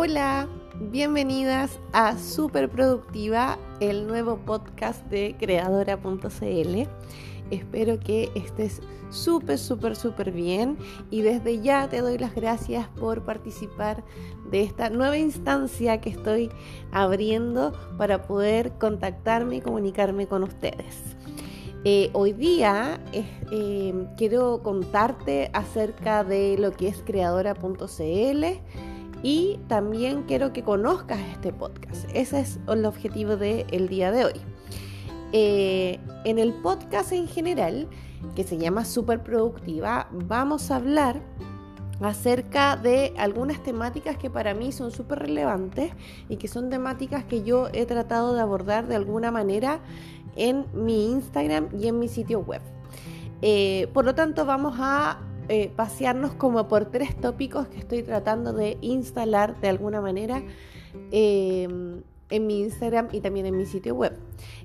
Hola, bienvenidas a Super Productiva, el nuevo podcast de creadora.cl. Espero que estés súper, súper, súper bien y desde ya te doy las gracias por participar de esta nueva instancia que estoy abriendo para poder contactarme y comunicarme con ustedes. Eh, hoy día eh, quiero contarte acerca de lo que es creadora.cl y también quiero que conozcas este podcast. Ese es el objetivo del día de hoy. Eh, en el podcast en general, que se llama Super Productiva, vamos a hablar acerca de algunas temáticas que para mí son súper relevantes y que son temáticas que yo he tratado de abordar de alguna manera en mi Instagram y en mi sitio web. Eh, por lo tanto, vamos a eh, pasearnos como por tres tópicos que estoy tratando de instalar de alguna manera em, en mi Instagram y también en mi sitio web.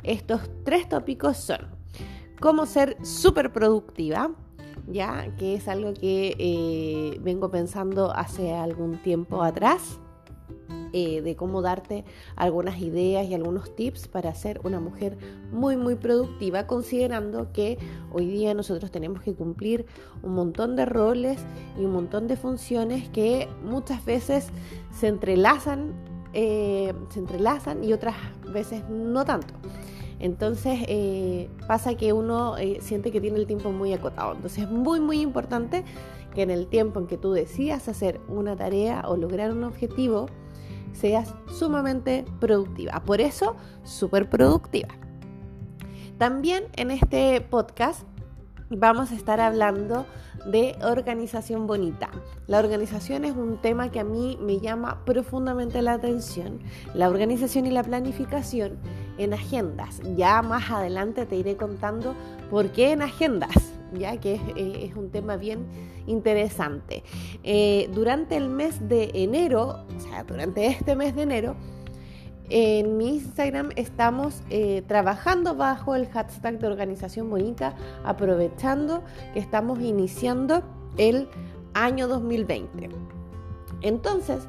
Estos tres tópicos son cómo ser súper productiva, ya que es algo que eh, vengo pensando hace algún tiempo atrás. Eh, de cómo darte algunas ideas y algunos tips para ser una mujer muy muy productiva, considerando que hoy día nosotros tenemos que cumplir un montón de roles y un montón de funciones que muchas veces se entrelazan, eh, se entrelazan y otras veces no tanto. Entonces eh, pasa que uno siente que tiene el tiempo muy acotado. Entonces es muy muy importante que en el tiempo en que tú decidas hacer una tarea o lograr un objetivo, seas sumamente productiva. Por eso, súper productiva. También en este podcast vamos a estar hablando de organización bonita. La organización es un tema que a mí me llama profundamente la atención. La organización y la planificación en agendas. Ya más adelante te iré contando por qué en agendas ya que eh, es, un tema bien interesante. Eh, durante el mes de enero, o sea, durante este mes de enero, en mi Instagram estamos eh, trabajando bajo el hashtag de Organización Bonita, aprovechando que estamos iniciando el año 2020. Entonces,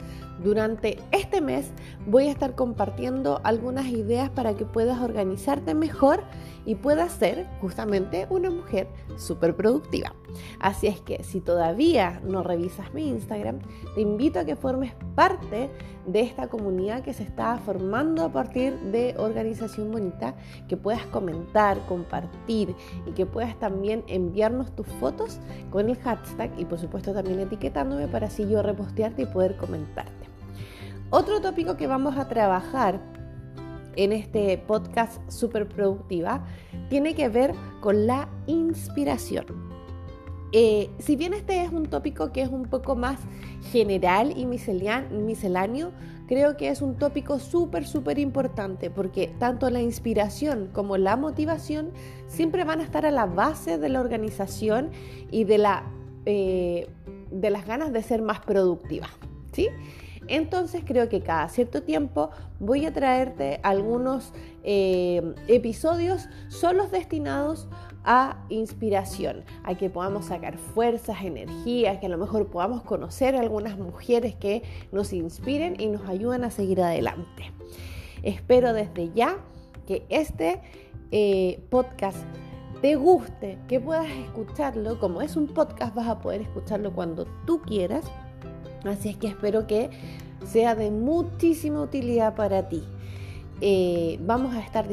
durante este mes voy a estar compartiendo algunas ideas para que puedas organizarte mejor y puedas ser justamente una mujer súper productiva. Así es que si todavía no revisas mi Instagram, te invito a que formes parte de esta comunidad que se está formando a partir de Organización Bonita, que puedas comentar, compartir y que puedas también enviarnos tus fotos con el hashtag y por supuesto también etiquetándome para así yo repostearte y poder comentarte. Otro tópico que vamos a trabajar en este podcast super productiva tiene que ver con la inspiración. Eh, si bien este es un tópico que es un poco más general y misceláneo, creo que es un tópico súper, súper importante porque tanto la inspiración como la motivación siempre van a estar a la base de la organización y de, la, eh, de las ganas de ser más productiva. ¿sí? Entonces creo que cada cierto tiempo voy a traerte algunos eh, episodios solos destinados a inspiración, a que podamos sacar fuerzas, energías, que a lo mejor podamos conocer algunas mujeres que nos inspiren y nos ayuden a seguir adelante. Espero desde ya que este eh, podcast te guste, que puedas escucharlo. Como es un podcast, vas a poder escucharlo cuando tú quieras Así es que espero que sea de muchísima utilidad para ti. Eh, vamos a estar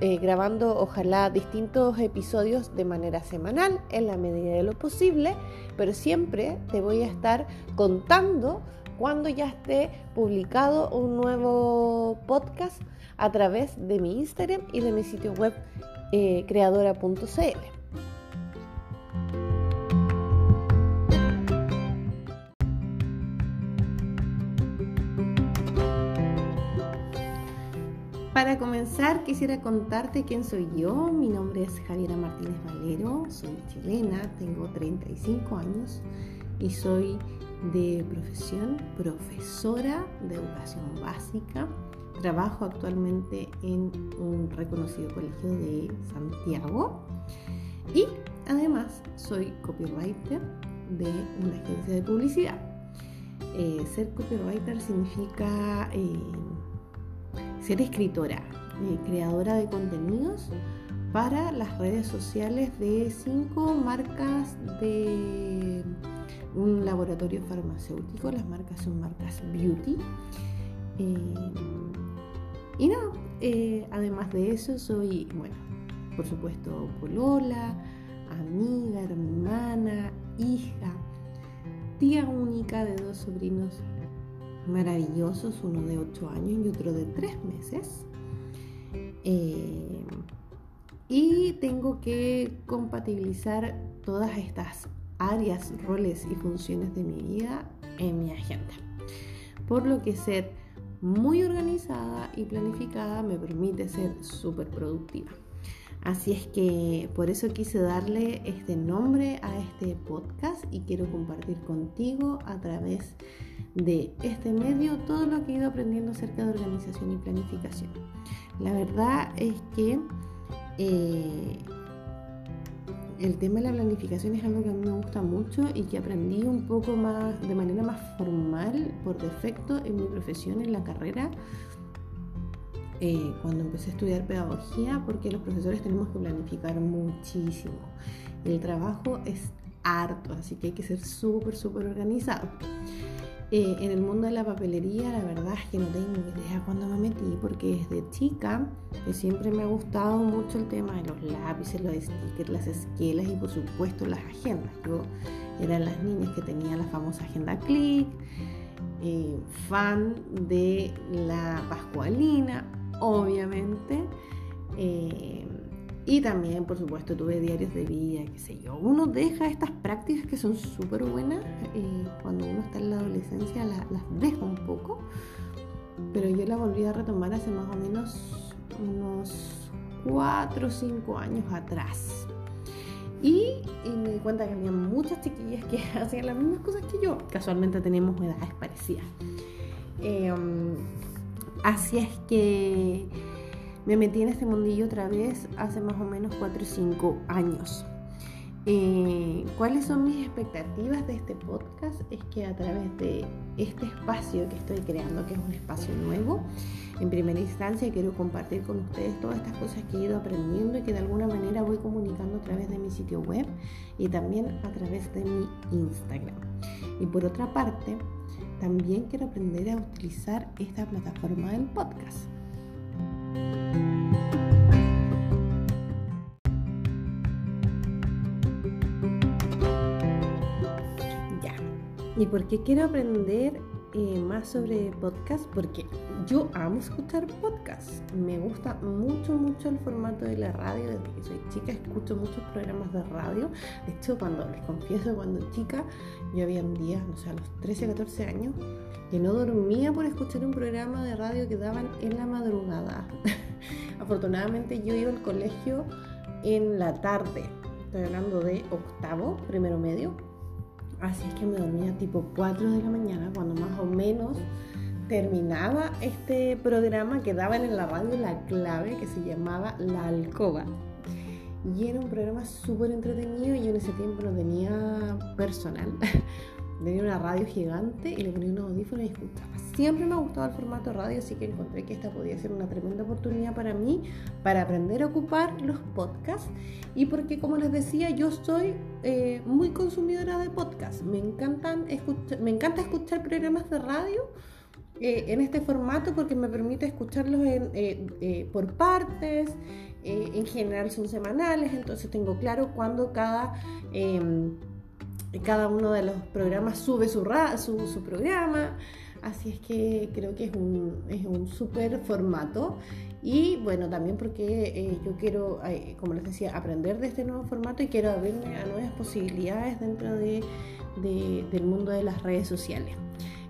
eh, grabando ojalá distintos episodios de manera semanal en la medida de lo posible, pero siempre te voy a estar contando cuando ya esté publicado un nuevo podcast a través de mi Instagram y de mi sitio web eh, creadora.cl. Para comenzar, quisiera contarte quién soy yo. Mi nombre es Javiera Martínez Valero, soy chilena, tengo 35 años y soy de profesión profesora de educación básica. Trabajo actualmente en un reconocido colegio de Santiago y además soy copywriter de una agencia de publicidad. Eh, ser copywriter significa eh, ser escritora, creadora de contenidos para las redes sociales de cinco marcas de un laboratorio farmacéutico. Las marcas son marcas beauty. y no, además de eso soy, bueno, por supuesto, polola, amiga, hermana, hija, tía única de dos sobrinos maravillosos, uno de 8 años y otro de 3 meses. Eh, y tengo que compatibilizar todas estas áreas, roles y funciones de mi vida en mi agenda. Por lo que ser muy organizada y planificada me permite ser súper productiva. Así es que por eso quise darle este nombre a este podcast y quiero compartir contigo a través de este medio todo lo que he ido aprendiendo acerca de organización y planificación. La verdad es que eh, el tema de la planificación es algo que a mí me gusta mucho y que aprendí un poco más de manera más formal por defecto en mi profesión, en la carrera, eh, cuando empecé a estudiar pedagogía, porque los profesores tenemos que planificar muchísimo. El trabajo es harto, así que hay que ser súper, súper organizado. Eh, en el mundo de la papelería, la verdad es que no tengo idea cuándo me metí, porque desde chica que siempre me ha gustado mucho el tema de los lápices, los stickers, las esquelas y por supuesto las agendas. Yo era las niñas que tenía la famosa agenda Click, eh, fan de la Pascualina, obviamente. Eh, y también, por supuesto, tuve diarios de vida, qué sé yo. Uno deja estas prácticas que son súper buenas. Eh, cuando uno está en la adolescencia las deja un poco. Pero yo la volví a retomar hace más o menos unos 4 o 5 años atrás. Y, me di cuenta que había muchas chiquillas que hacían las mismas cosas que yo. Casualmente tenemos edades parecidas. Eh, Así es que me metí en este mundillo otra vez hace más o menos 4 o 5 años. Eh, ¿Cuáles son mis expectativas de este podcast? Es que a través de este espacio que estoy creando, que es un espacio nuevo, en primera instancia quiero compartir con ustedes todas estas cosas que he ido aprendiendo y que de alguna manera voy comunicando a través de mi sitio web y también a través de mi Instagram. Y por otra parte, también quiero aprender a utilizar esta plataforma del podcast. Ya. ¿Y por qué quiero aprender eh, más sobre podcast? Porque yo amo escuchar podcasts. Me gusta mucho, mucho el formato de la radio. Desde que soy chica escucho muchos programas de radio. De hecho, cuando les confieso, cuando chica, yo había un día, no sé, a los 13, 14 años, que no dormía por escuchar un programa de radio que daban en la madrugada. Afortunadamente yo iba al colegio en la tarde. Estoy hablando de octavo, primero medio. Así es que me dormía tipo 4 de la mañana, cuando más o menos terminaba este programa que daban en la radio la clave que se llamaba La Alcoba. Y era un programa súper entretenido y yo en ese tiempo no tenía personal. tenía una radio gigante y le ponía unos audífonos y escuchaba. Siempre me ha gustado el formato radio, así que encontré que esta podía ser una tremenda oportunidad para mí para aprender a ocupar los podcasts. Y porque, como les decía, yo soy eh, muy consumidora de podcasts. Me, encantan me encanta escuchar programas de radio eh, en este formato porque me permite escucharlos eh, eh, por partes, en general son semanales, entonces tengo claro cuándo cada, em, cada uno de los programas sube su, su, su, programa, así es que creo que es un, es un súper formato y bueno, también porque yo quiero, como les decía, aprender de este nuevo formato y quiero abrirme a nuevas posibilidades dentro de, del mundo de las redes sociales.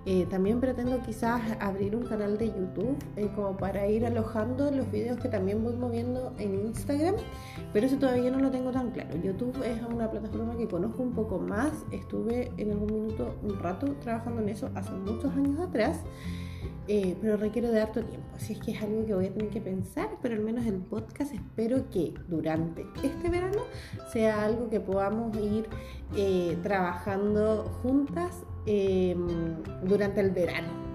Eh, también pretendo quizás abrir un canal de YouTube eh, como para ir alojando los videos que también voy moviendo en Instagram, pero eso todavía no lo tengo tan claro. YouTube es una plataforma que conozco un poco más, estuve en algún minuto, un rato trabajando en eso hace muchos años atrás. Eh, pero requiere de harto tiempo, así es que es algo que voy a tener que pensar, pero al menos el podcast espero que durante este verano sea algo que podamos ir trabajando juntas em, durante el verano.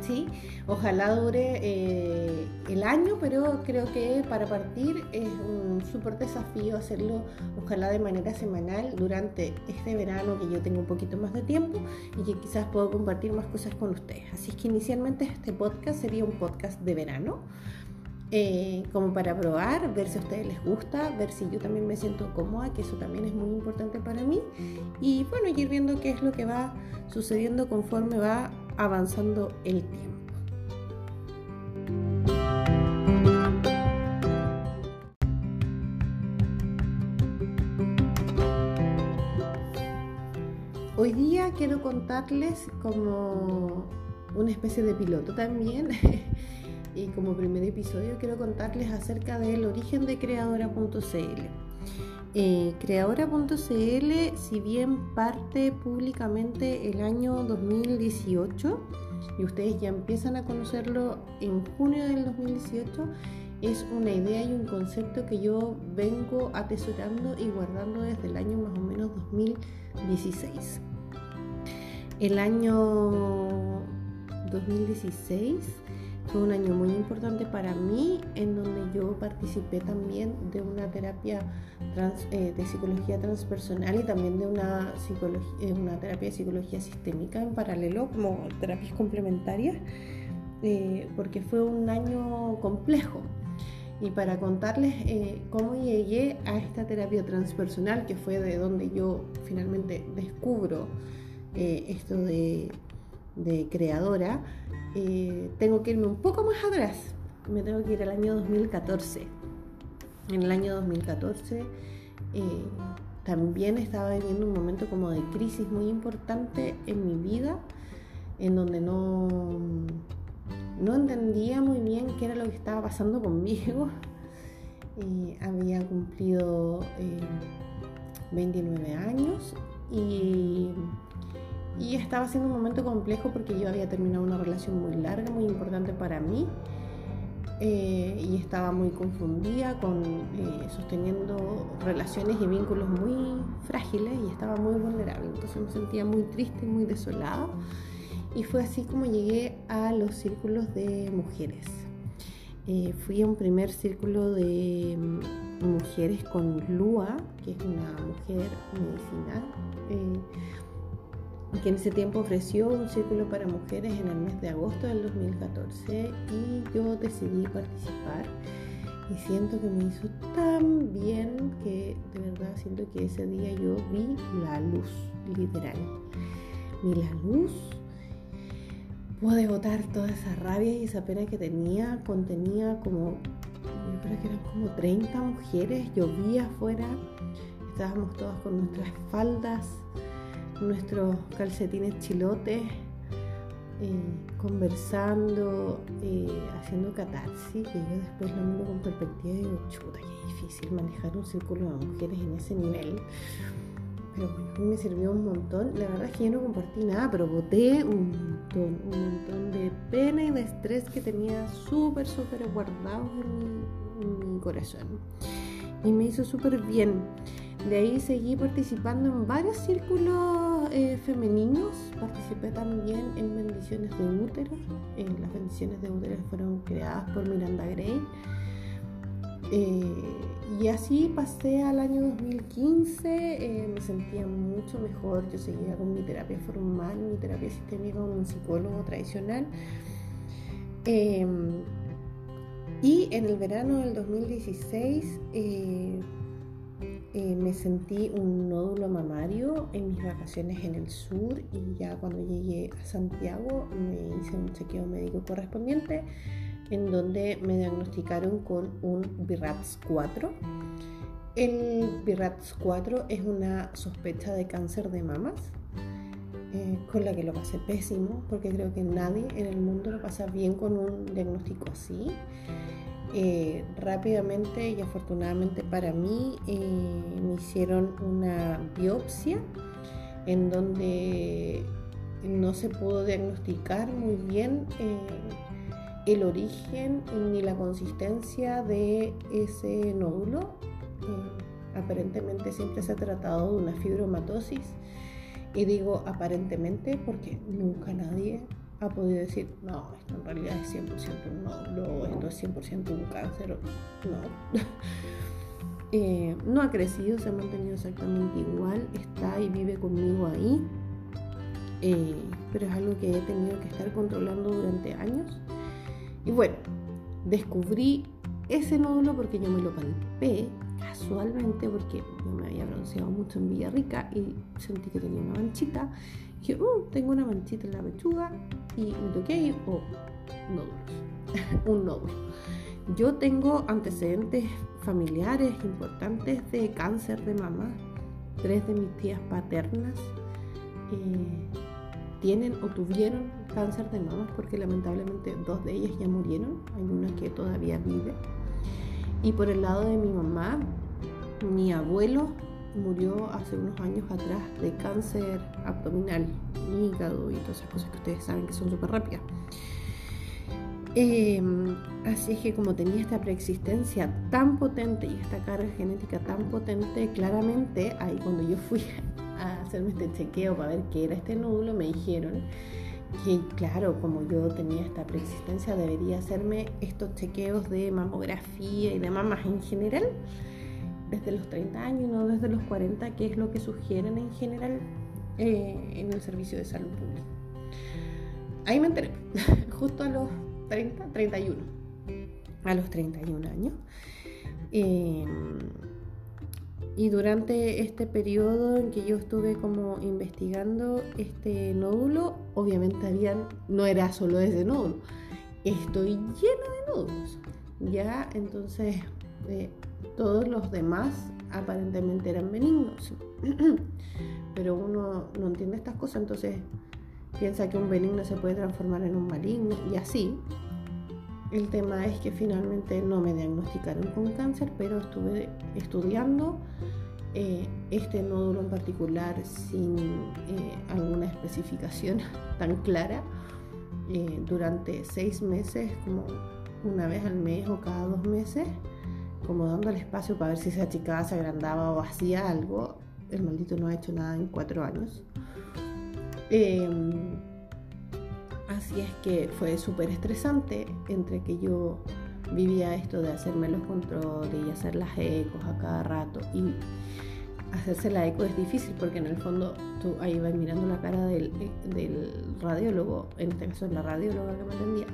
¿sí? Ojalá dure eh, el año, pero creo que para partir es un súper desafío hacerlo, ojalá de manera semanal durante este verano que yo tengo un poquito más de tiempo y que quizás puedo compartir más cosas con ustedes. Así es que inicialmente este podcast sería un podcast de verano. Eh, como para probar, ver si a ustedes les gusta, ver si yo también me siento cómoda, que eso también es muy importante para mí. Y bueno, ir viendo qué es lo que va sucediendo conforme va avanzando el tiempo. Hoy día quiero contarles como una especie de piloto también y como primer episodio quiero contarles acerca del origen de creadora.cl. Eh, creadora.cl, si bien parte públicamente el año 2018 y ustedes ya empiezan a conocerlo en junio del 2018, es una idea y un concepto que yo vengo atesorando y guardando desde el año más o menos 2016. El año 2016 fue un año muy importante para mí en donde yo participé también de una terapia eh, de psicología transpersonal y también de una, eh, una terapia de psicología sistémica en paralelo como terapias complementarias eh, porque fue un año complejo. Y para contarles cómo llegué a esta terapia transpersonal, que fue de donde yo finalmente descubro esto de, de creadora, eh, tengo que irme un poco más atrás. Me tengo que ir al año 2014. En el año 2014 eh, también estaba viviendo un momento como de crisis muy importante en mi vida, en donde no, no entendía muy bien qué era lo que estaba pasando conmigo. había cumplido 29 eh, años y y estaba siendo un momento complejo porque yo había terminado una relación muy larga, muy importante para mí. Eh, y estaba muy confundida con eh, sosteniendo relaciones y vínculos muy frágiles y estaba muy vulnerable. Entonces me sentía muy triste, muy desolada. Y fue así como llegué a los círculos de mujeres. Eh, fui a un primer círculo de mm, mujeres con Lua, que es una mujer medicinal que en ese tiempo ofreció un círculo para mujeres en el mes de agosto del 2014 y yo decidí participar y siento que me hizo tan bien que de verdad siento que ese día yo vi la luz, literal. Vi la luz, pude botar toda esa rabia y esa pena que tenía, contenía como, yo creo que eran como 30 mujeres, llovía afuera, estábamos todas con nuestras faldas nuestros calcetines chilotes, eh, conversando, eh, haciendo catarsis, que yo después lo miro con perspectiva y digo, chuta, qué difícil manejar un círculo de mujeres en ese nivel. Pero mí me sirvió un montón. La verdad es que yo no compartí nada, pero boté un montón, un montón de pena y de estrés que tenía súper, súper guardados en mi corazón. Y me hizo súper bien. De ahí seguí participando en varios círculos eh, femeninos. Participé también en bendiciones de útero. Eh, las bendiciones de útero fueron creadas por Miranda Gray. Eh, y así pasé al año 2015, me sentía mucho mejor, yo seguía con mi terapia formal, mi terapia sistémica con un psicólogo tradicional. Y en el verano del 2016 eh, me sentí un nódulo mamario en mis vacaciones en el sur y ya cuando llegué a Santiago me hice un chequeo médico correspondiente en donde me diagnosticaron con un BIRATS 4. El BIRATS 4 es una sospecha de cáncer de mamas eh, con la que lo pasé pésimo porque creo que nadie en el mundo lo pasa bien con un diagnóstico así. Eh, rápidamente y afortunadamente para mí eh, me hicieron una biopsia en donde no se pudo diagnosticar muy bien eh, el origen ni la consistencia de ese nódulo. aparentemente siempre se ha tratado de una fibromatosis Y digo aparentemente porque nunca nadie ha podido decir, no, esto en realidad es 100% un nódulo, esto es 100% un cáncer. No. Eh, no ha crecido, se ha mantenido exactamente igual, está y vive conmigo ahí. Eh, pero es algo que he tenido que estar controlando durante años. Y bueno, descubrí ese nódulo porque yo me lo palpé casualmente porque yo me había bronceado mucho en Villarrica y sentí que tenía una manchita. Y uh, tengo una manchita en la pechuga y me toqué oh, nódulos, un nódulo. Yo tengo antecedentes familiares importantes de cáncer de mama. Tres de mis tías paternas eh, tienen o tuvieron cáncer de mama porque lamentablemente dos de ellas ya murieron. Hay una que todavía vive. Y por el lado de mi mamá, mi abuelo murió hace unos años atrás de cáncer abdominal, hígado y todas esas cosas que ustedes saben que son súper rápidas. Em, así es que como tenía esta preexistencia tan potente y esta carga genética tan potente, claramente ahí cuando yo fui a hacerme este chequeo para ver qué era este nódulo, me dijeron que claro, como yo tenía esta preexistencia, debería hacerme estos chequeos de mamografía y de mamas en general desde los 30 años, no desde los 40, que es lo que sugieren en general eh, en el servicio de salud pública. Ahí me enteré, justo a los 30, 31, a los 31 años. Eh, y durante este periodo en que yo estuve como investigando este nódulo, obviamente habían, no era solo ese nódulo, estoy lleno de nódulos. Ya, entonces eh, todos los demás aparentemente eran benignos. Pero uno no entiende estas cosas, entonces piensa que un benigno se puede transformar en un maligno y así. El tema es que finalmente no me diagnosticaron con cáncer, pero estuve estudiando eh, este nódulo en particular sin eh, alguna especificación tan clara eh, durante seis meses, como una vez al mes o cada dos meses, como dando el espacio para ver si se achicaba, se agrandaba o hacía algo. El maldito no ha hecho nada en cuatro años. Em, Así es que fue súper estresante entre que yo vivía esto de hacerme los controles y hacer las ecos a cada rato. Y hacerse la eco es difícil porque en el fondo tú ahí vas mirando la cara del, del radiólogo, en este caso la radióloga que me atendía,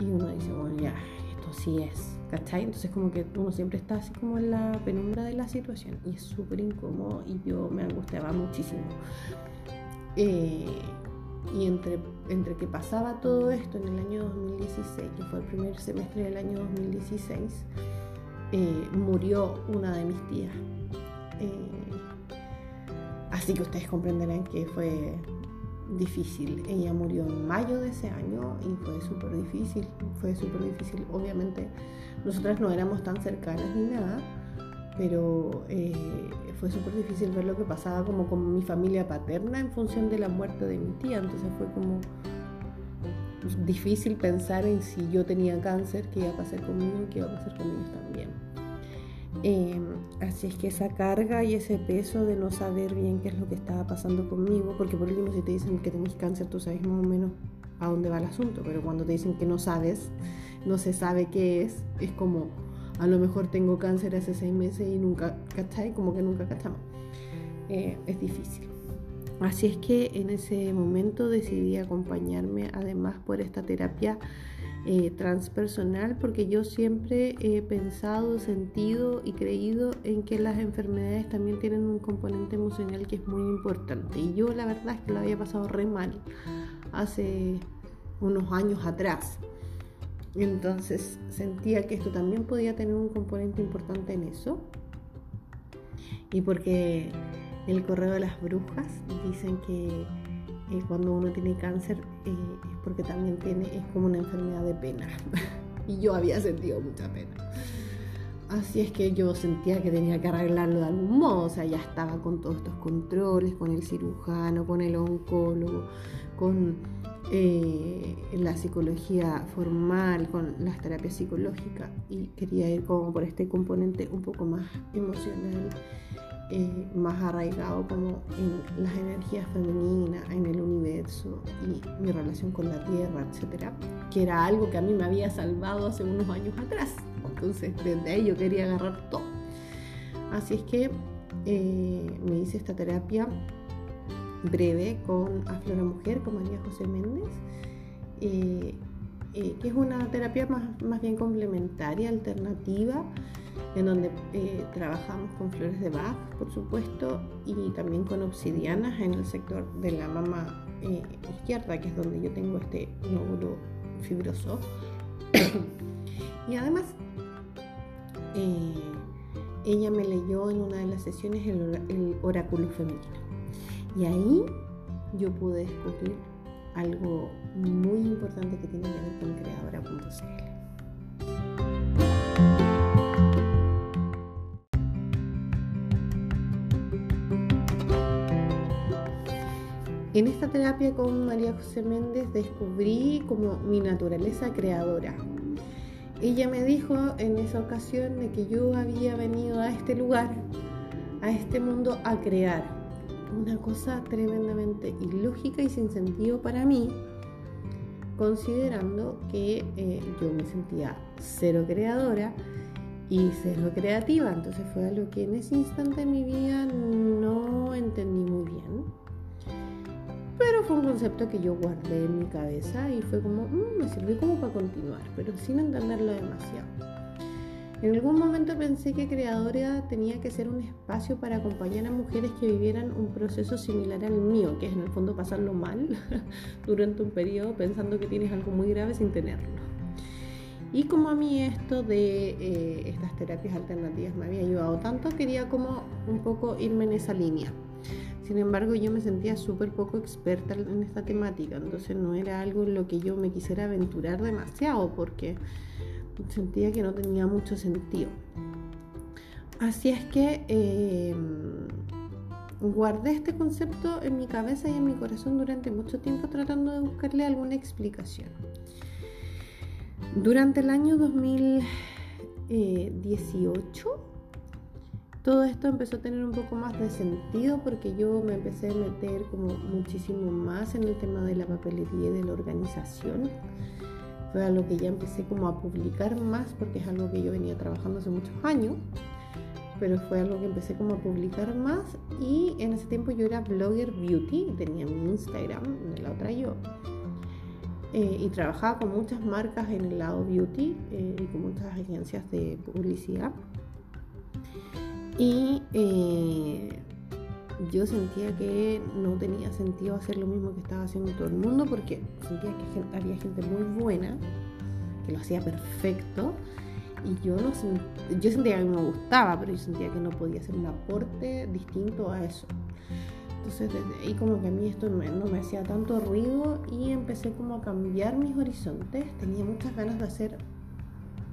y uno dice, bueno, ya, esto sí es, ¿cachai? Entonces como que uno siempre está así como en la penumbra de la situación y es súper incómodo y yo me angustiaba muchísimo. Eh, y entre, entre que pasaba todo esto en el año 2016, que fue el primer semestre del año 2016, eh, murió una de mis tías. Eh, así que ustedes comprenderán que fue difícil. Ella murió en mayo de ese año y fue súper difícil. Fue súper difícil. Obviamente nosotras no éramos tan cercanas ni nada, pero eh, fue súper difícil ver lo que pasaba como con mi familia paterna en función de la muerte de mi tía, entonces fue como difícil pensar en si yo tenía cáncer, qué iba a pasar conmigo y qué iba a pasar con ellos también. Em, así es que esa carga y ese peso de no saber bien qué es lo que estaba pasando conmigo, porque por último si te dicen que tenés cáncer, tú sabes más o menos a dónde va el asunto, pero cuando te dicen que no sabes, no se sabe qué es, es como a lo mejor tengo cáncer hace seis meses y nunca, ¿cachai? Como que nunca cachamos. Eh, es difícil. Así es que en ese momento decidí acompañarme además por esta terapia eh, transpersonal porque yo siempre he pensado, sentido y creído en que las enfermedades también tienen un componente emocional que es muy importante. Y yo la verdad es que lo había pasado re mal hace unos años atrás. Entonces sentía que esto también podía tener un componente importante en eso. Y porque el correo de las brujas dicen que cuando uno tiene cáncer eh, es porque también tiene, es como una enfermedad de pena. y yo había sentido mucha pena. Así es que yo sentía que tenía que arreglarlo de algún modo, o sea, ya estaba con todos estos controles, con el cirujano, con el oncólogo, con eh, la psicología formal, con las terapias psicológicas y quería ir como por este componente un poco más emocional eh, más arraigado como en las energías femeninas, en el universo y mi relación con la tierra, etcétera, que era algo que a mí me había salvado hace unos años atrás. Entonces, desde ahí yo quería agarrar todo. Así es que eh, me hice esta terapia breve con Aflora Mujer, con María José Méndez, eh, que es una terapia más, más bien complementaria, alternativa en donde eh, trabajamos con flores de Bach, por supuesto, y también con obsidianas en el sector de la mama eh, izquierda, que es donde yo tengo este nódulo fibroso. y además, eh, ella me leyó en una de las sesiones el, oráculo femenino. Y ahí yo pude descubrir algo muy importante que tiene que ver con creadora.cl. esta terapia con María José Méndez descubrí como mi naturaleza creadora. Ella me dijo en esa ocasión de que yo había venido a este lugar, a este mundo, a crear. Una cosa tremendamente ilógica y sin sentido para mí, considerando que eh, yo me sentía cero creadora y cero creativa. Entonces fue algo que en ese instante de mi vida no entendí muy bien pero fue un concepto que yo guardé en mi cabeza y fue como, mm, me sirvió como para continuar, pero sin entenderlo demasiado. En algún momento pensé que Creadora tenía que ser un espacio para acompañar a mujeres que vivieran un proceso similar al mío, que es en el fondo pasarlo mal durante un periodo pensando que tienes algo muy grave sin tenerlo. Y como a mí esto de eh, estas terapias alternativas me había ayudado tanto, quería como un poco irme en esa línea. Sin embargo, yo me sentía súper poco experta en esta temática, entonces no era algo en lo que yo me quisiera aventurar demasiado porque sentía que no tenía mucho sentido. Así es que em, guardé este concepto en mi cabeza y en mi corazón durante mucho tiempo tratando de buscarle alguna explicación. Durante el año 2018 todo esto empezó a tener un poco más de sentido porque yo me empecé a meter como muchísimo más en el tema de la papelería y de la organización. Fue algo que ya empecé como a publicar más porque es algo que yo venía trabajando hace muchos años, pero fue algo que empecé como a publicar más y en ese tiempo yo era blogger beauty, tenía mi Instagram, de la otra yo. Eh, y trabajaba con muchas marcas en el lado beauty eh, y con muchas agencias de publicidad. Y eh, yo sentía que no tenía sentido hacer lo mismo que estaba haciendo todo el mundo porque sentía que había gente muy buena que lo hacía perfecto y yo no yo sentía que me gustaba pero yo sentía que no podía hacer un aporte distinto a eso. Entonces desde ahí como que a mí esto no me hacía tanto ruido y empecé como a cambiar mis horizontes. Tenía muchas ganas de hacer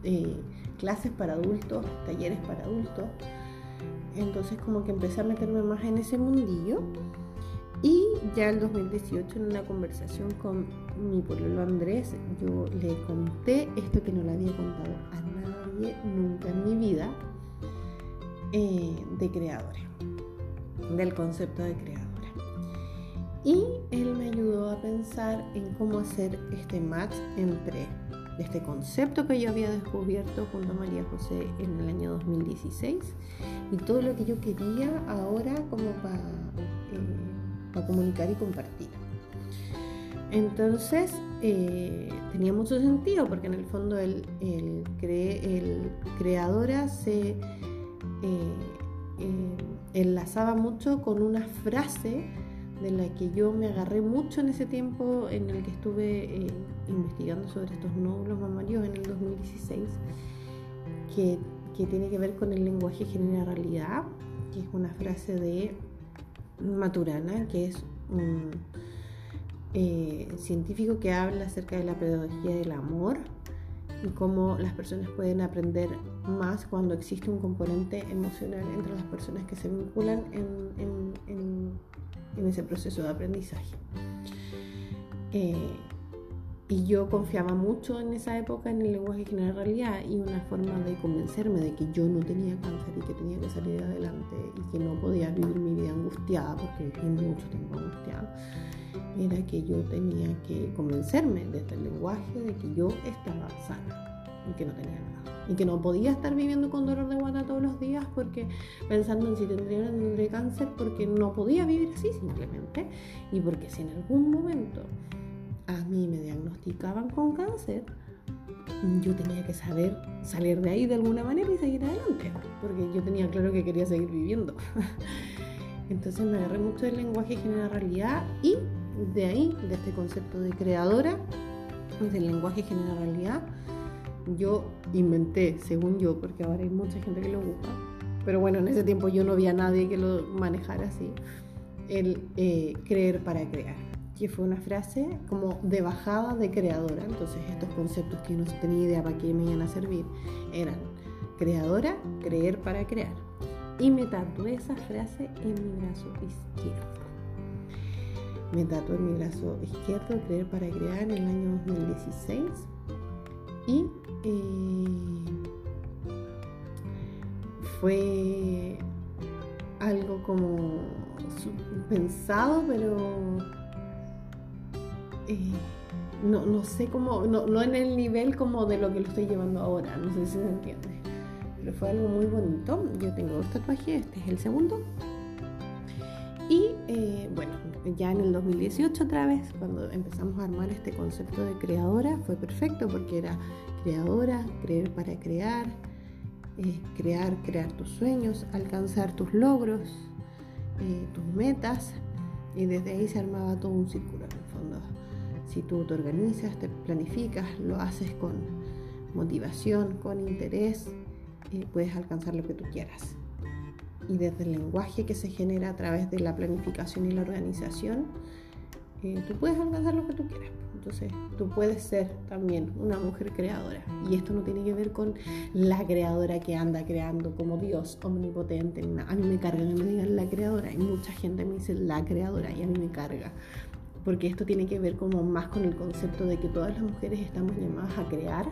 eh, clases para adultos talleres para adultos entonces como que empecé a meterme más en ese mundillo. Y ya el 2018 en una conversación con mi pueblo Andrés, yo le conté esto que no le había contado a nadie nunca en mi vida eh, de creadora, del concepto de creadora. Y él me ayudó a pensar en cómo hacer este match entre este concepto que yo había descubierto junto a María José en el año 2016 y todo lo que yo quería ahora como para eh, comunicar y compartir. Entonces eh, tenía mucho sentido porque en el fondo el, el, el creadora se eh, enlazaba mucho con una frase de la que yo me agarré mucho en ese tiempo en el que estuve investigando sobre estos nódulos mamarios en el 2016, que, que, tiene que ver con el lenguaje genera realidad, que es una frase de Maturana, que es un eh, científico que habla acerca de la pedagogía del amor y cómo las personas pueden aprender más cuando existe un componente emocional entre las personas que se vinculan en, en, en, en ese proceso de aprendizaje. Eh, y yo confiaba mucho en esa época en el lenguaje general realidad y una forma de convencerme de que yo no tenía cáncer y que tenía que salir adelante y que no podía vivir mi vida angustiada porque viví mucho tiempo angustiada era que yo tenía que convencerme desde el lenguaje de que yo estaba sana y que no tenía nada. Y que no podía estar viviendo con dolor de guata todos los días porque pensando en si tendría tendría cáncer porque no podía vivir así simplemente y porque si en algún momento a mí me diagnosticaban con cáncer, yo tenía que saber salir de ahí de alguna manera y seguir adelante, porque yo tenía claro que quería seguir viviendo. Entonces me agarré mucho del lenguaje general realidad y de ahí, de este concepto de creadora, del lenguaje general realidad, yo inventé, según yo, porque ahora hay mucha gente que lo busca, pero bueno, en ese tiempo yo no había nadie que lo manejara así, el eh, creer para crear que fue una frase como de bajada de creadora. Entonces estos conceptos que no tenía idea para qué me iban a servir eran creadora, creer para crear. Y me tatué esa frase en mi brazo izquierdo. Me tatué en mi brazo izquierdo, creer para crear, en el año 2016. Y eh, fue algo como pensado, pero eh, no, no, sé cómo, no, no, en el nivel como de lo que lo estoy llevando ahora, no sé si se entiende. Pero fue algo muy bonito. Yo tengo dos tatuajes, este es el segundo. Y eh, bueno, ya en el 2018 otra vez, cuando empezamos a armar este concepto de creadora, fue perfecto porque era creadora, creer para crear, eh, crear, crear tus sueños, alcanzar tus logros, tus metas. Y desde ahí se armaba todo un círculo si tú te organizas, te planificas, lo haces con motivación, con interés, eh, puedes alcanzar lo que tú quieras. Y desde el lenguaje que se genera a través de la planificación y la organización, eh, tú puedes alcanzar lo que tú quieras. Entonces, tú puedes ser también una mujer creadora. Y esto no tiene que ver con la creadora que anda creando como Dios omnipotente. A mí me carga que me digan la creadora. Y mucha gente me dice la creadora y a mí me carga porque esto tiene que ver como más con el concepto de que todas las mujeres estamos llamadas a crear,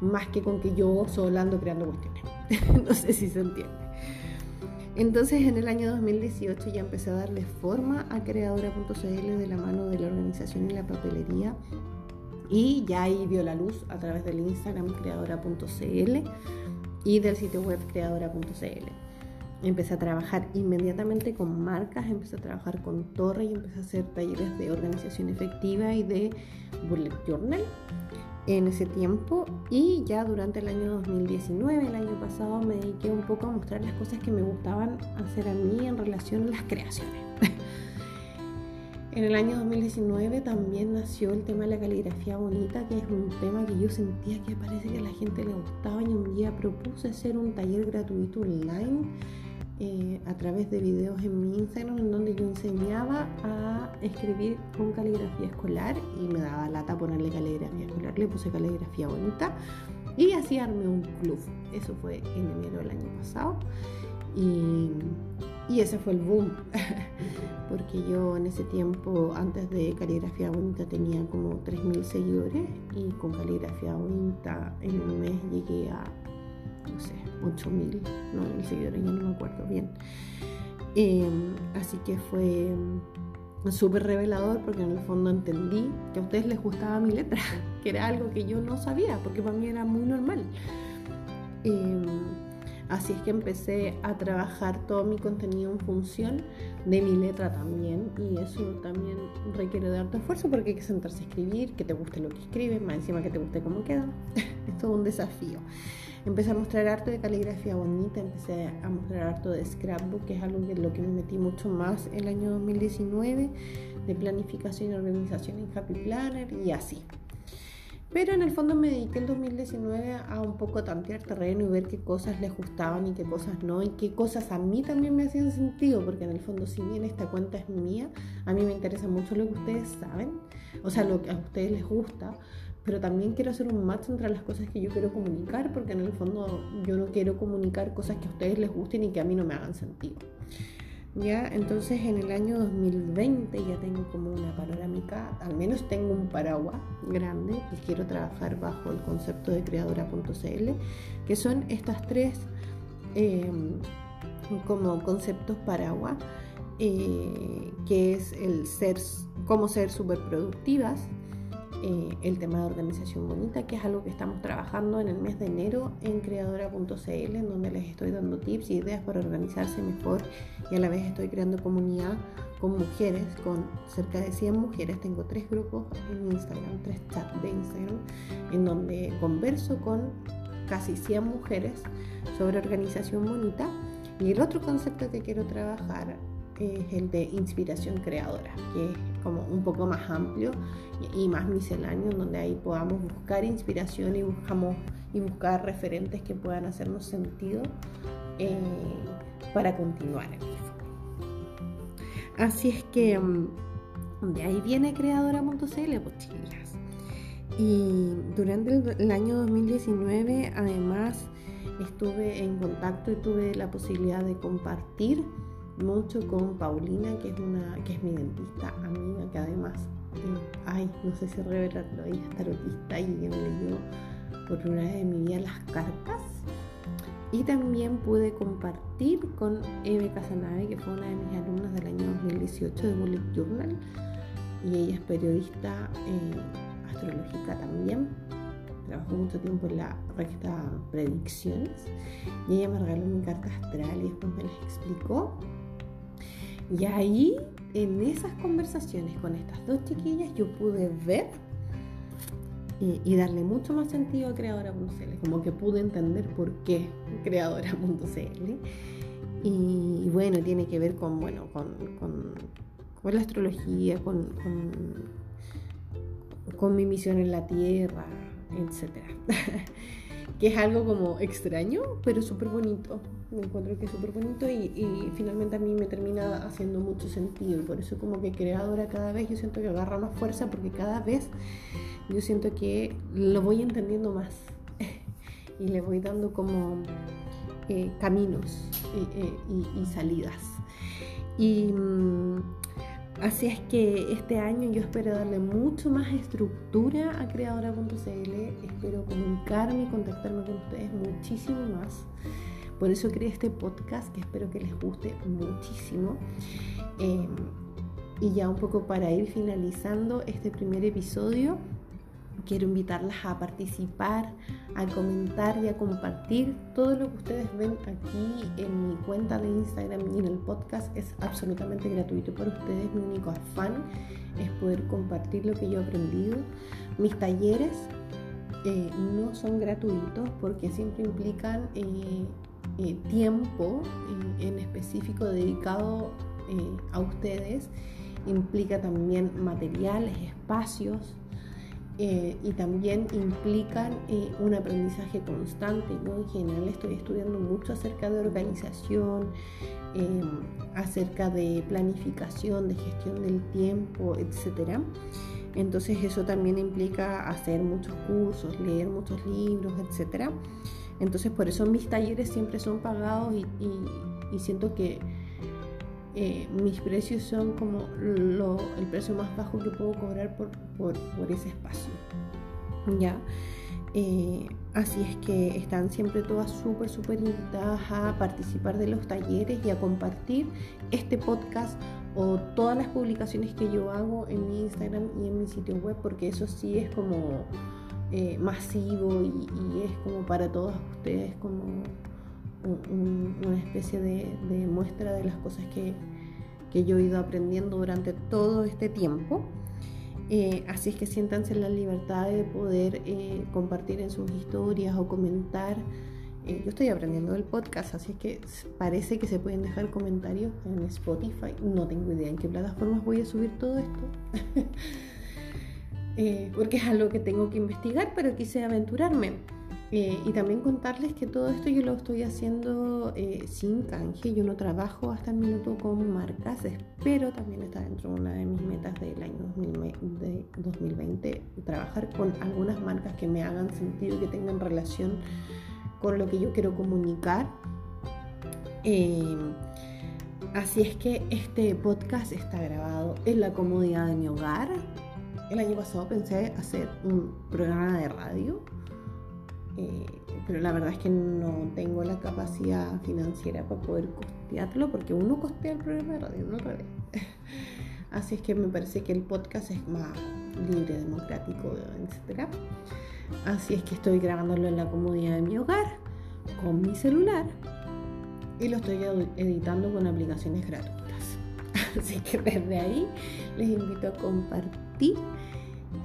más que con que yo solo ando creando cuestiones. no sé si se entiende. Entonces en el año 2018 ya empecé a darle forma a creadora.cl de la mano de la organización y la papelería y ya ahí vio la luz a través del Instagram creadora.cl y del sitio web creadora.cl empecé a trabajar inmediatamente con marcas, empecé a trabajar con Torre y empecé a hacer talleres de organización efectiva y de bullet journal en ese tiempo y ya durante el año 2019, el año pasado, me dediqué un poco a mostrar las cosas que me gustaban hacer a mí en relación a las creaciones. en el año 2019 también nació el tema de la caligrafía bonita, que es un tema que yo sentía que parece que a la gente le gustaba y un día propuse hacer un taller gratuito online eh, a través de videos en mi Instagram en donde yo enseñaba a escribir con caligrafía escolar y me daba lata ponerle caligrafía escolar, le puse caligrafía bonita y así armé un club. Eso fue en enero del año pasado y, y ese fue el boom, porque yo en ese tiempo, antes de caligrafía bonita, tenía como 3.000 seguidores y con caligrafía bonita en un mes llegué a no sé, 8000, no, seguidores, ya no me acuerdo bien. Em, así que fue súper revelador porque en el fondo entendí que a ustedes les gustaba mi letra, que era algo que yo no sabía porque para mí era muy normal. Em, así es que empecé a trabajar todo mi contenido en función de mi letra también y eso también requiere de harto esfuerzo porque hay que sentarse a escribir, que te guste lo que escribes, más encima que te guste cómo queda. es todo un desafío. Empecé a mostrar harto de caligrafía bonita, empecé a mostrar harto de scrapbook, que es algo en lo que me metí mucho más el año 2019, de planificación y organización en Happy Planner y así. Pero en el fondo me dediqué el 2019 a un poco tantear terreno y ver qué cosas les gustaban y qué cosas no, y qué cosas a mí también me hacían sentido, porque en el fondo si bien esta cuenta es mía, a mí me interesa mucho lo que ustedes saben, o sea, lo que a ustedes les gusta, pero también quiero hacer un match entre las cosas que yo quiero comunicar, porque en el fondo yo no quiero comunicar cosas que a ustedes les gusten y que a mí no me hagan sentido. Ya, entonces en el año 2020 ya tengo como una panorámica, al menos tengo un paraguas grande y quiero trabajar bajo el concepto de creadora.cl, que son estas tres em, como conceptos paraguas, eh, que es el ser, cómo ser superproductivas, eh, el tema de organización bonita, que es algo que estamos trabajando en el mes de enero en creadora.cl, en donde les estoy dando tips y ideas para organizarse mejor y a la vez estoy creando comunidad con mujeres, con cerca de 100 mujeres. Tengo tres grupos en Instagram, tres chats de Instagram, en donde converso con casi 100 mujeres sobre organización bonita. Y el otro concepto que quiero trabajar es el de inspiración creadora, que es como un poco más amplio y más misceláneo, donde ahí podamos buscar inspiración y buscamos y buscar referentes que puedan hacernos sentido eh, para continuar. Así es que mm, de ahí viene creadora.cl, pues chicas. Y durante el año 2019, además, estuve en contacto y tuve la posibilidad de compartir mucho con Paulina, que es, una, que es mi dentista amiga, que además, eh, ay, no sé si revelarlo, ella es tarotista y me leyó por primera vez en mi vida las cartas. Y también pude compartir con Eve Casanave, que fue una de mis alumnas del año 2018 de Bullet Journal. Y ella es periodista eh, astrológica también. Trabajó mucho tiempo en la recta Predicciones. Y ella me regaló mi carta astral y después me las explicó. Y ahí, en esas conversaciones con estas dos chiquillas, yo pude ver y, darle mucho más sentido a creadora.cl, como que pude entender por qué creadora.cl. Y, bueno, tiene que ver con, bueno, con, con, la astrología, con, con, mi misión en la Tierra, etc. que es algo como extraño, pero súper bonito. Me encuentro que es súper bonito y, finalmente a mí me termina haciendo mucho sentido. Y por eso como que creadora cada vez yo siento que agarra más fuerza porque cada vez yo siento que lo voy entendiendo más. Y le voy dando como eh, caminos eh, eh, y, salidas. Y mm, así es que este año yo espero darle mucho más estructura a creadora.cl, espero comunicarme y contactarme con ustedes muchísimo más. Por eso creé este podcast que espero que les guste muchísimo. Em, y ya un poco para ir finalizando este primer episodio, quiero invitarlas a participar, a comentar y a compartir. Todo lo que ustedes ven aquí en mi cuenta de Instagram y en el podcast es absolutamente gratuito para ustedes. Mi único afán es poder compartir lo que yo he aprendido. Mis talleres eh, no son gratuitos porque siempre implican eh, eh, tiempo en, específico dedicado eh, a ustedes implica también materiales, espacios eh, y también implican un aprendizaje constante. Yo en general estoy estudiando mucho acerca de organización, acerca de planificación, de gestión del tiempo, etc. Entonces eso también implica hacer muchos cursos, leer muchos libros, etcétera. Entonces por eso mis talleres siempre son pagados y, siento que eh, mis precios son como el precio más bajo que puedo cobrar por, ese espacio. ¿Ya? Eh, así es que están siempre todas súper, súper invitadas a participar de los talleres y a compartir este podcast o todas las publicaciones que yo hago en mi Instagram y en mi sitio web, porque eso sí es como eh, masivo y, es como para todos ustedes como una especie de, muestra de las cosas que, yo he ido aprendiendo durante todo este tiempo. Eh, así es que siéntanse en la libertad de poder eh, compartir en sus historias o comentar. yo estoy aprendiendo del podcast, así es que parece que se pueden dejar comentarios en Spotify. No tengo idea en qué plataformas voy a subir todo esto. Eh, porque es algo que tengo que investigar, pero quise aventurarme. Eh, y también contarles que todo esto yo lo estoy haciendo eh, sin canje, yo no trabajo hasta el minuto con marcas, espero también está dentro de una de mis metas del año 2020, trabajar con algunas marcas que me hagan sentido, que tengan relación con lo que yo quiero comunicar. Así es que este podcast está grabado en la comodidad de mi hogar. El año pasado pensé hacer un programa de radio, eh, pero la verdad es que no tengo la capacidad financiera para poder costearlo, porque uno costea el programa de radio, al Así es que me parece que el podcast es más libre, democrático, etc. Así es que estoy grabándolo en la comodidad de mi hogar, con mi celular y lo estoy editando con aplicaciones gratuitas. Así que desde ahí les invito a compartir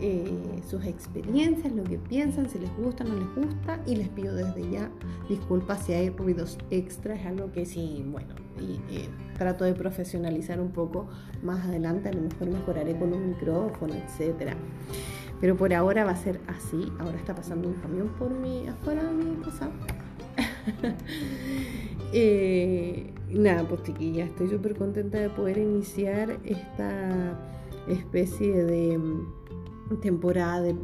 eh, sus experiencias, lo que piensan, si les gusta no les gusta y les pido desde ya disculpas si hay ruidos extra, es algo que sí, bueno, y, trato de profesionalizar un poco más adelante, a lo mejor mejoraré con un micrófono, etcétera. Pero por ahora va a ser así. Ahora está pasando un camión por mi afuera de mi casa. Eh, nada, pues chiquilla, estoy súper contenta de poder iniciar esta especie de temporada de,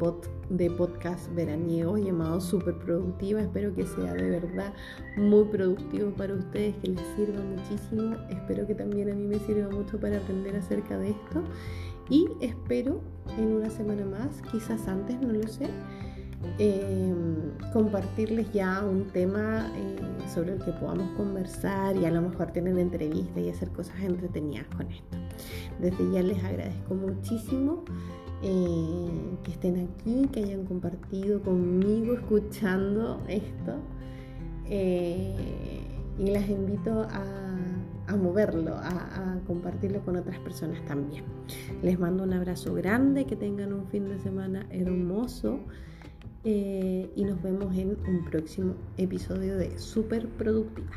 de podcast veraniego llamado Super Productiva. Espero que sea de verdad muy productivo para ustedes, que les sirva muchísimo. Espero que también a mí me sirva mucho para aprender acerca de esto. Y espero en una semana más, quizás antes, no lo sé, Em, compartirles ya un tema eh, sobre el que podamos conversar y a lo mejor tener entrevistas y hacer cosas entretenidas con esto. Desde ya les agradezco muchísimo eh, que estén aquí, que hayan compartido conmigo escuchando esto eh, y las invito a, a moverlo, a, compartirlo con otras personas también. Les mando un abrazo grande, que tengan un fin de semana hermoso. Eh, y nos vemos en un próximo episodio de Super Productiva.